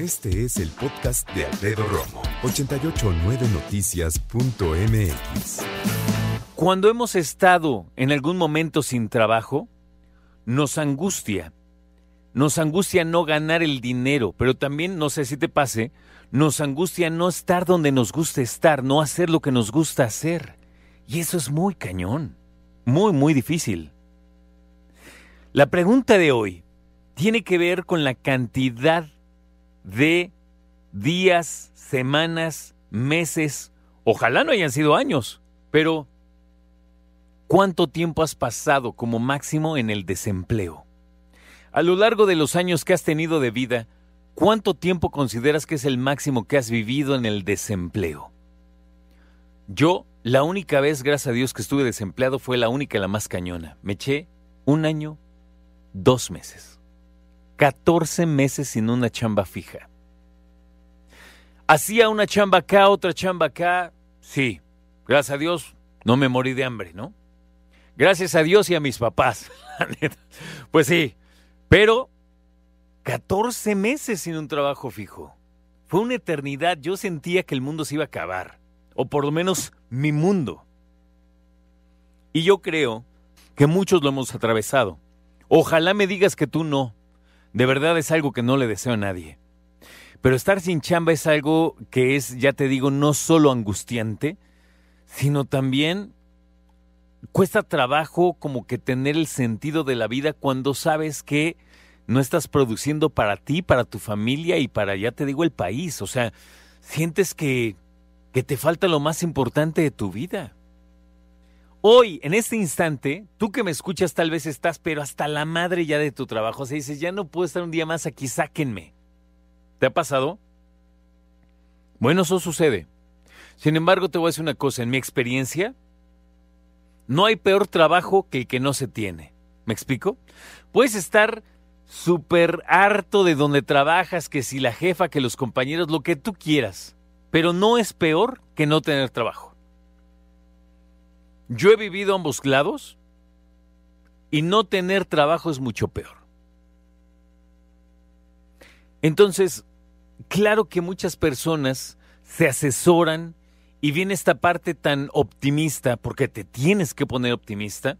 Este es el podcast de Alfredo Romo, 889noticias.mx. Cuando hemos estado en algún momento sin trabajo, nos angustia. Nos angustia no ganar el dinero, pero también, no sé si te pase, nos angustia no estar donde nos gusta estar, no hacer lo que nos gusta hacer. Y eso es muy cañón, muy, muy difícil. La pregunta de hoy tiene que ver con la cantidad de días, semanas, meses, ojalá no hayan sido años, pero ¿cuánto tiempo has pasado como máximo en el desempleo? A lo largo de los años que has tenido de vida, ¿cuánto tiempo consideras que es el máximo que has vivido en el desempleo? Yo, la única vez, gracias a Dios, que estuve desempleado fue la única la más cañona. Me eché un año, dos meses. 14 meses sin una chamba fija. Hacía una chamba acá, otra chamba acá. Sí, gracias a Dios no me morí de hambre, ¿no? Gracias a Dios y a mis papás. pues sí, pero 14 meses sin un trabajo fijo. Fue una eternidad. Yo sentía que el mundo se iba a acabar. O por lo menos mi mundo. Y yo creo que muchos lo hemos atravesado. Ojalá me digas que tú no. De verdad es algo que no le deseo a nadie. Pero estar sin chamba es algo que es, ya te digo, no solo angustiante, sino también cuesta trabajo como que tener el sentido de la vida cuando sabes que no estás produciendo para ti, para tu familia y para, ya te digo, el país. O sea, sientes que, que te falta lo más importante de tu vida. Hoy, en este instante, tú que me escuchas tal vez estás, pero hasta la madre ya de tu trabajo. O sea, dices, ya no puedo estar un día más aquí, sáquenme. ¿Te ha pasado? Bueno, eso sucede. Sin embargo, te voy a decir una cosa. En mi experiencia, no hay peor trabajo que el que no se tiene. ¿Me explico? Puedes estar súper harto de donde trabajas, que si la jefa, que los compañeros, lo que tú quieras. Pero no es peor que no tener trabajo. Yo he vivido ambos lados y no tener trabajo es mucho peor. Entonces, claro que muchas personas se asesoran y viene esta parte tan optimista, porque te tienes que poner optimista,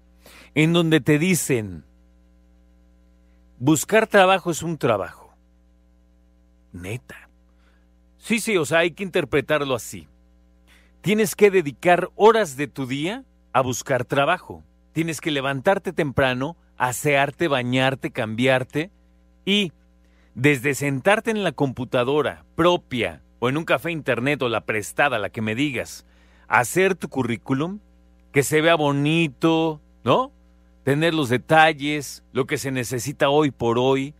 en donde te dicen, buscar trabajo es un trabajo. Neta. Sí, sí, o sea, hay que interpretarlo así. Tienes que dedicar horas de tu día a buscar trabajo. Tienes que levantarte temprano, asearte, bañarte, cambiarte y desde sentarte en la computadora propia o en un café internet o la prestada, la que me digas, hacer tu currículum, que se vea bonito, ¿no? Tener los detalles, lo que se necesita hoy por hoy,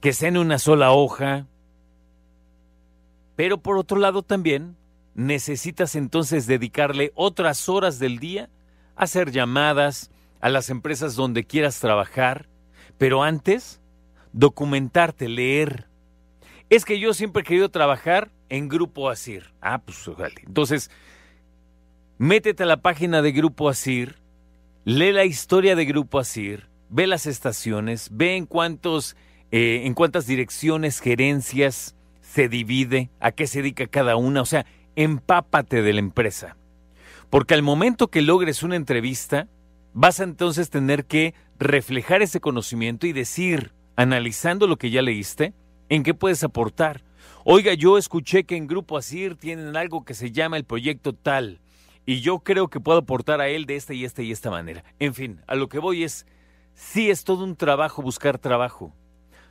que sea en una sola hoja. Pero por otro lado también necesitas entonces dedicarle otras horas del día a hacer llamadas a las empresas donde quieras trabajar, pero antes documentarte, leer. Es que yo siempre he querido trabajar en Grupo Asir. Ah, pues vale. Entonces, métete a la página de Grupo Asir, lee la historia de Grupo Asir, ve las estaciones, ve en cuántos, eh, en cuántas direcciones, gerencias se divide, a qué se dedica cada una. O sea, empápate de la empresa. Porque al momento que logres una entrevista, vas a entonces tener que reflejar ese conocimiento y decir, analizando lo que ya leíste, en qué puedes aportar. Oiga, yo escuché que en Grupo Asir tienen algo que se llama el proyecto tal, y yo creo que puedo aportar a él de esta y esta y esta manera. En fin, a lo que voy es, sí es todo un trabajo buscar trabajo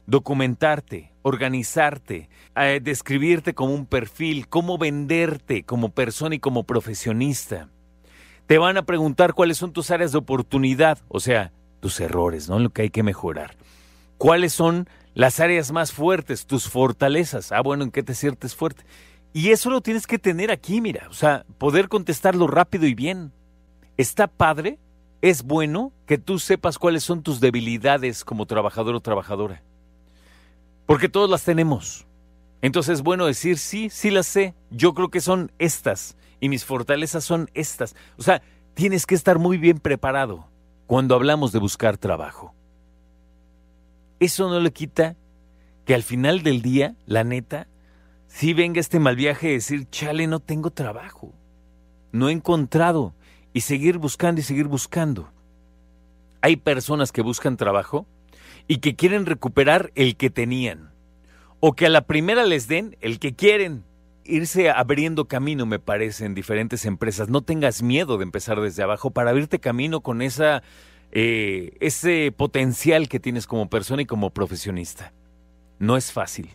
documentarte, organizarte, eh, describirte como un perfil, cómo venderte como persona y como profesionista. Te van a preguntar cuáles son tus áreas de oportunidad, o sea, tus errores, ¿no? Lo que hay que mejorar. ¿Cuáles son las áreas más fuertes, tus fortalezas? Ah, bueno, ¿en qué te sientes fuerte? Y eso lo tienes que tener aquí, mira, o sea, poder contestarlo rápido y bien. Está padre, es bueno que tú sepas cuáles son tus debilidades como trabajador o trabajadora. Porque todos las tenemos. Entonces es bueno decir, sí, sí las sé. Yo creo que son estas. Y mis fortalezas son estas. O sea, tienes que estar muy bien preparado cuando hablamos de buscar trabajo. Eso no le quita que al final del día, la neta, sí venga este mal viaje de decir, chale, no tengo trabajo, no he encontrado, y seguir buscando y seguir buscando. Hay personas que buscan trabajo y que quieren recuperar el que tenían, o que a la primera les den el que quieren. Irse abriendo camino, me parece, en diferentes empresas. No tengas miedo de empezar desde abajo para abrirte camino con esa, eh, ese potencial que tienes como persona y como profesionista. No es fácil.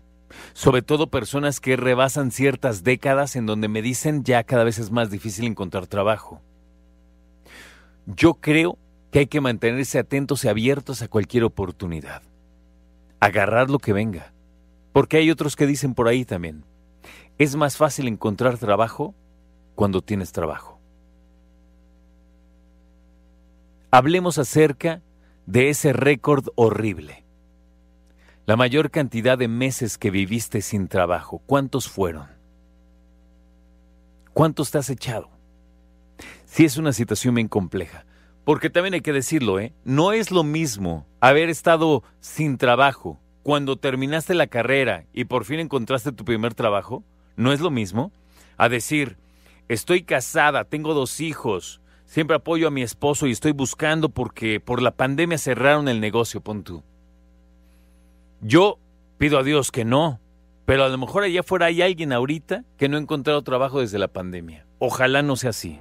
Sobre todo personas que rebasan ciertas décadas en donde me dicen ya cada vez es más difícil encontrar trabajo. Yo creo que hay que mantenerse atentos y abiertos a cualquier oportunidad. Agarrar lo que venga. Porque hay otros que dicen por ahí también, es más fácil encontrar trabajo cuando tienes trabajo. Hablemos acerca de ese récord horrible. La mayor cantidad de meses que viviste sin trabajo, ¿cuántos fueron? ¿Cuántos te has echado? Sí es una situación bien compleja, porque también hay que decirlo, ¿eh? No es lo mismo haber estado sin trabajo cuando terminaste la carrera y por fin encontraste tu primer trabajo, no es lo mismo a decir, estoy casada, tengo dos hijos, siempre apoyo a mi esposo y estoy buscando porque por la pandemia cerraron el negocio, pon tú. Yo pido a Dios que no, pero a lo mejor allá afuera hay alguien ahorita que no ha encontrado trabajo desde la pandemia. Ojalá no sea así.